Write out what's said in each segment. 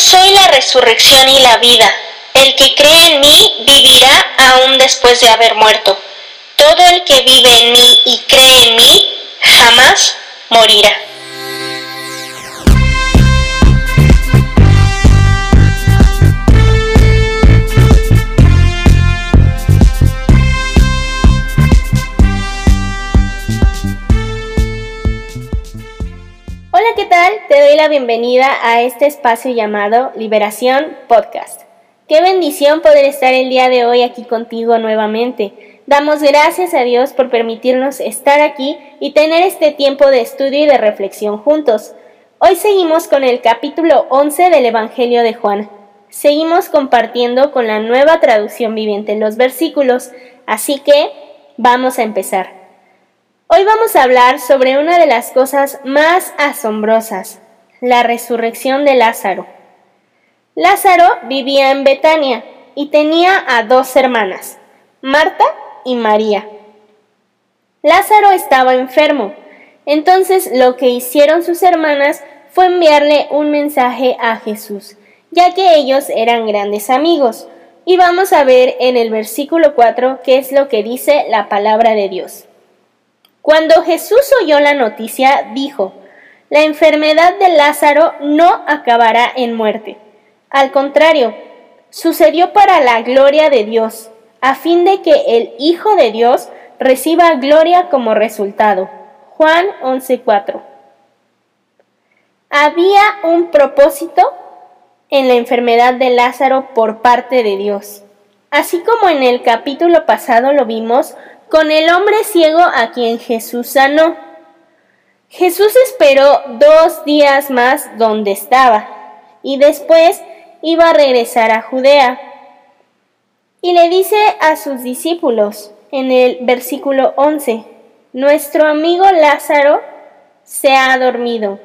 soy la resurrección y la vida. El que cree en mí vivirá aún después de haber muerto. Todo el que vive en mí y cree en mí jamás morirá. La bienvenida a este espacio llamado Liberación Podcast. Qué bendición poder estar el día de hoy aquí contigo nuevamente. Damos gracias a Dios por permitirnos estar aquí y tener este tiempo de estudio y de reflexión juntos. Hoy seguimos con el capítulo 11 del Evangelio de Juan. Seguimos compartiendo con la nueva traducción viviente los versículos, así que vamos a empezar. Hoy vamos a hablar sobre una de las cosas más asombrosas, la resurrección de Lázaro. Lázaro vivía en Betania y tenía a dos hermanas, Marta y María. Lázaro estaba enfermo, entonces lo que hicieron sus hermanas fue enviarle un mensaje a Jesús, ya que ellos eran grandes amigos. Y vamos a ver en el versículo 4 qué es lo que dice la palabra de Dios. Cuando Jesús oyó la noticia, dijo, La enfermedad de Lázaro no acabará en muerte al contrario, sucedió para la gloria de Dios, a fin de que el Hijo de Dios reciba gloria como resultado. Juan 11:4. Había un propósito en la enfermedad de Lázaro por parte de Dios. Así como en el capítulo pasado lo vimos con el hombre ciego a quien Jesús sanó. Jesús esperó dos días más donde estaba y después iba a regresar a Judea. Y le dice a sus discípulos en el versículo 11, Nuestro amigo Lázaro se ha dormido,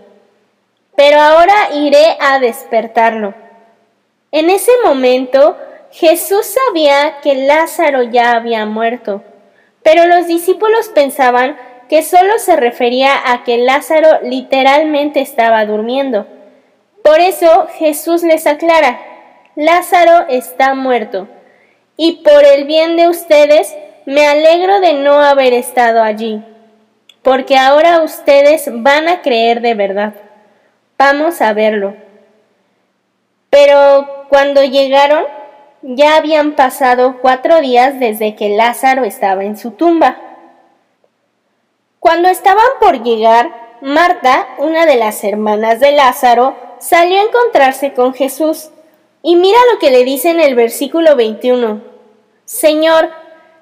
pero ahora iré a despertarlo. En ese momento Jesús sabía que Lázaro ya había muerto, pero los discípulos pensaban que solo se refería a que Lázaro literalmente estaba durmiendo. Por eso Jesús les aclara, Lázaro está muerto, y por el bien de ustedes me alegro de no haber estado allí, porque ahora ustedes van a creer de verdad. Vamos a verlo. Pero cuando llegaron, ya habían pasado cuatro días desde que Lázaro estaba en su tumba. Cuando estaban por llegar, Marta, una de las hermanas de Lázaro, salió a encontrarse con Jesús. Y mira lo que le dice en el versículo 21. Señor,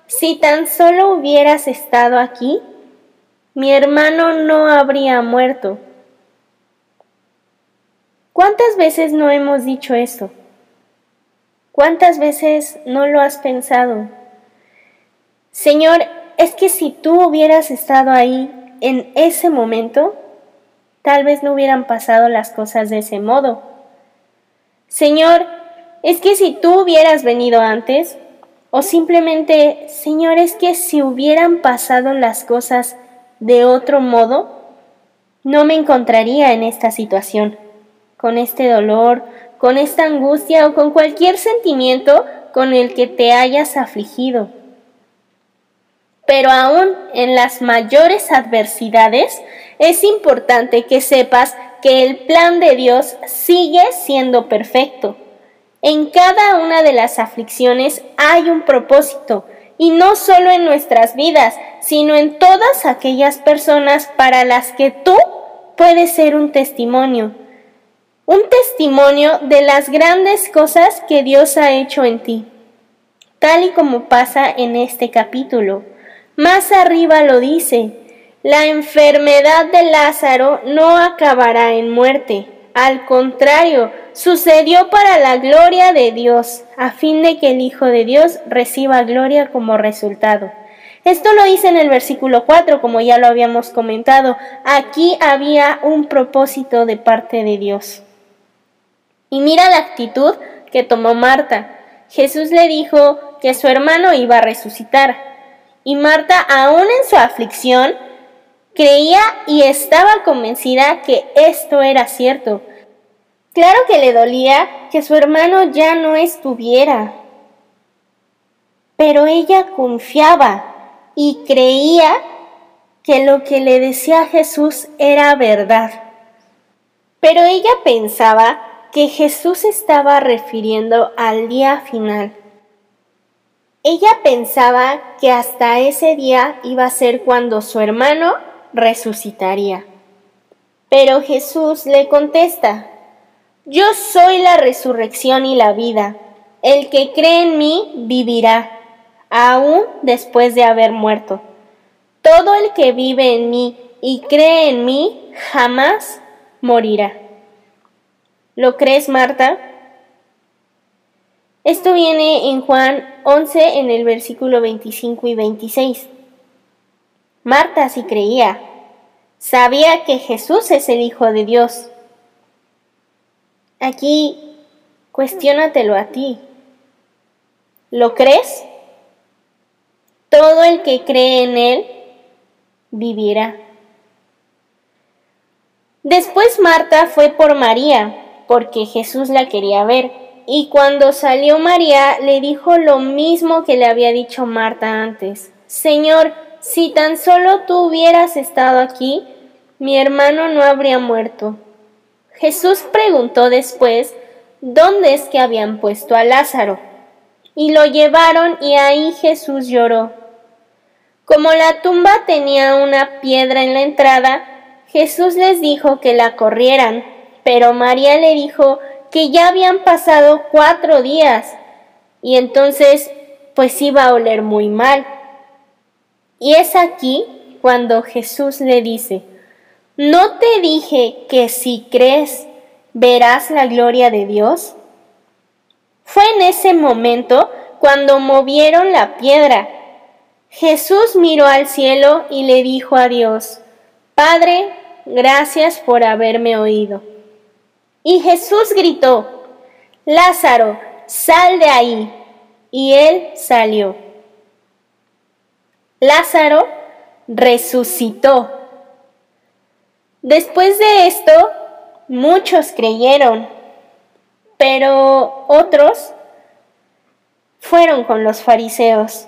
si tan solo hubieras estado aquí, mi hermano no habría muerto. ¿Cuántas veces no hemos dicho esto? ¿Cuántas veces no lo has pensado? Señor, es que si tú hubieras estado ahí en ese momento, tal vez no hubieran pasado las cosas de ese modo. Señor, es que si tú hubieras venido antes, o simplemente, Señor, es que si hubieran pasado las cosas de otro modo, no me encontraría en esta situación, con este dolor, con esta angustia o con cualquier sentimiento con el que te hayas afligido. Pero aún en las mayores adversidades, es importante que sepas que el plan de Dios sigue siendo perfecto. En cada una de las aflicciones hay un propósito, y no solo en nuestras vidas, sino en todas aquellas personas para las que tú puedes ser un testimonio. Un testimonio de las grandes cosas que Dios ha hecho en ti, tal y como pasa en este capítulo. Más arriba lo dice, la enfermedad de Lázaro no acabará en muerte. Al contrario, sucedió para la gloria de Dios, a fin de que el Hijo de Dios reciba gloria como resultado. Esto lo dice en el versículo 4, como ya lo habíamos comentado. Aquí había un propósito de parte de Dios. Y mira la actitud que tomó Marta. Jesús le dijo que su hermano iba a resucitar. Y Marta, aún en su aflicción, Creía y estaba convencida que esto era cierto. Claro que le dolía que su hermano ya no estuviera, pero ella confiaba y creía que lo que le decía Jesús era verdad. Pero ella pensaba que Jesús estaba refiriendo al día final. Ella pensaba que hasta ese día iba a ser cuando su hermano resucitaría. Pero Jesús le contesta, Yo soy la resurrección y la vida. El que cree en mí vivirá, aún después de haber muerto. Todo el que vive en mí y cree en mí jamás morirá. ¿Lo crees, Marta? Esto viene en Juan 11 en el versículo 25 y 26. Marta sí creía, sabía que Jesús es el Hijo de Dios. Aquí, cuestiónatelo a ti. ¿Lo crees? Todo el que cree en Él vivirá. Después Marta fue por María, porque Jesús la quería ver, y cuando salió María le dijo lo mismo que le había dicho Marta antes. Señor, si tan solo tú hubieras estado aquí, mi hermano no habría muerto. Jesús preguntó después dónde es que habían puesto a Lázaro. Y lo llevaron y ahí Jesús lloró. Como la tumba tenía una piedra en la entrada, Jesús les dijo que la corrieran, pero María le dijo que ya habían pasado cuatro días y entonces pues iba a oler muy mal. Y es aquí cuando Jesús le dice, ¿no te dije que si crees verás la gloria de Dios? Fue en ese momento cuando movieron la piedra. Jesús miró al cielo y le dijo a Dios, Padre, gracias por haberme oído. Y Jesús gritó, Lázaro, sal de ahí. Y él salió. Lázaro resucitó. Después de esto, muchos creyeron, pero otros fueron con los fariseos.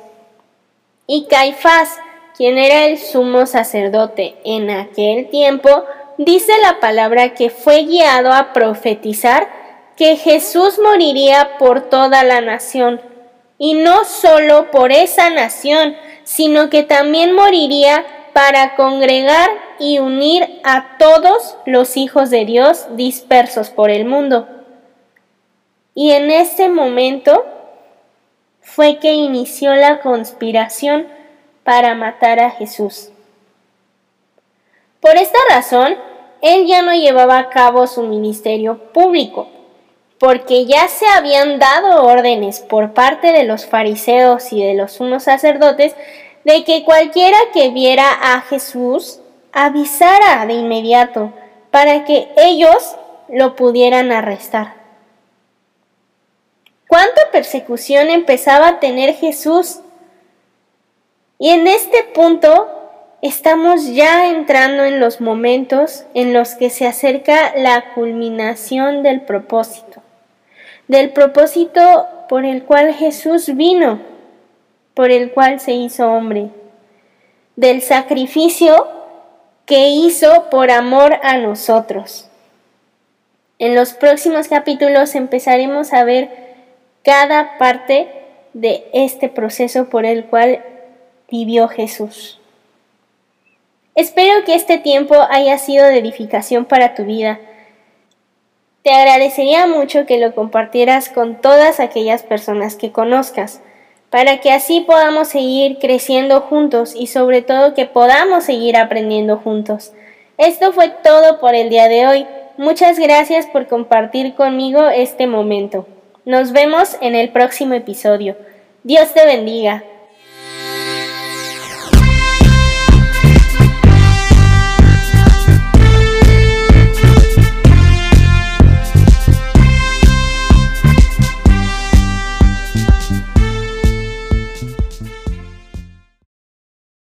Y Caifás, quien era el sumo sacerdote en aquel tiempo, dice la palabra que fue guiado a profetizar que Jesús moriría por toda la nación, y no solo por esa nación, sino que también moriría para congregar y unir a todos los hijos de Dios dispersos por el mundo. Y en ese momento fue que inició la conspiración para matar a Jesús. Por esta razón, él ya no llevaba a cabo su ministerio público, porque ya se habían dado órdenes por parte de los fariseos y de los sumos sacerdotes de que cualquiera que viera a Jesús avisara de inmediato para que ellos lo pudieran arrestar. ¿Cuánta persecución empezaba a tener Jesús y en este punto estamos ya entrando en los momentos en los que se acerca la culminación del propósito, del propósito por el cual Jesús vino, por el cual se hizo hombre, del sacrificio que hizo por amor a nosotros. En los próximos capítulos empezaremos a ver cada parte de este proceso por el cual vivió Jesús. Espero que este tiempo haya sido de edificación para tu vida. Te agradecería mucho que lo compartieras con todas aquellas personas que conozcas, para que así podamos seguir creciendo juntos y sobre todo que podamos seguir aprendiendo juntos. Esto fue todo por el día de hoy. Muchas gracias por compartir conmigo este momento. Nos vemos en el próximo episodio. Dios te bendiga.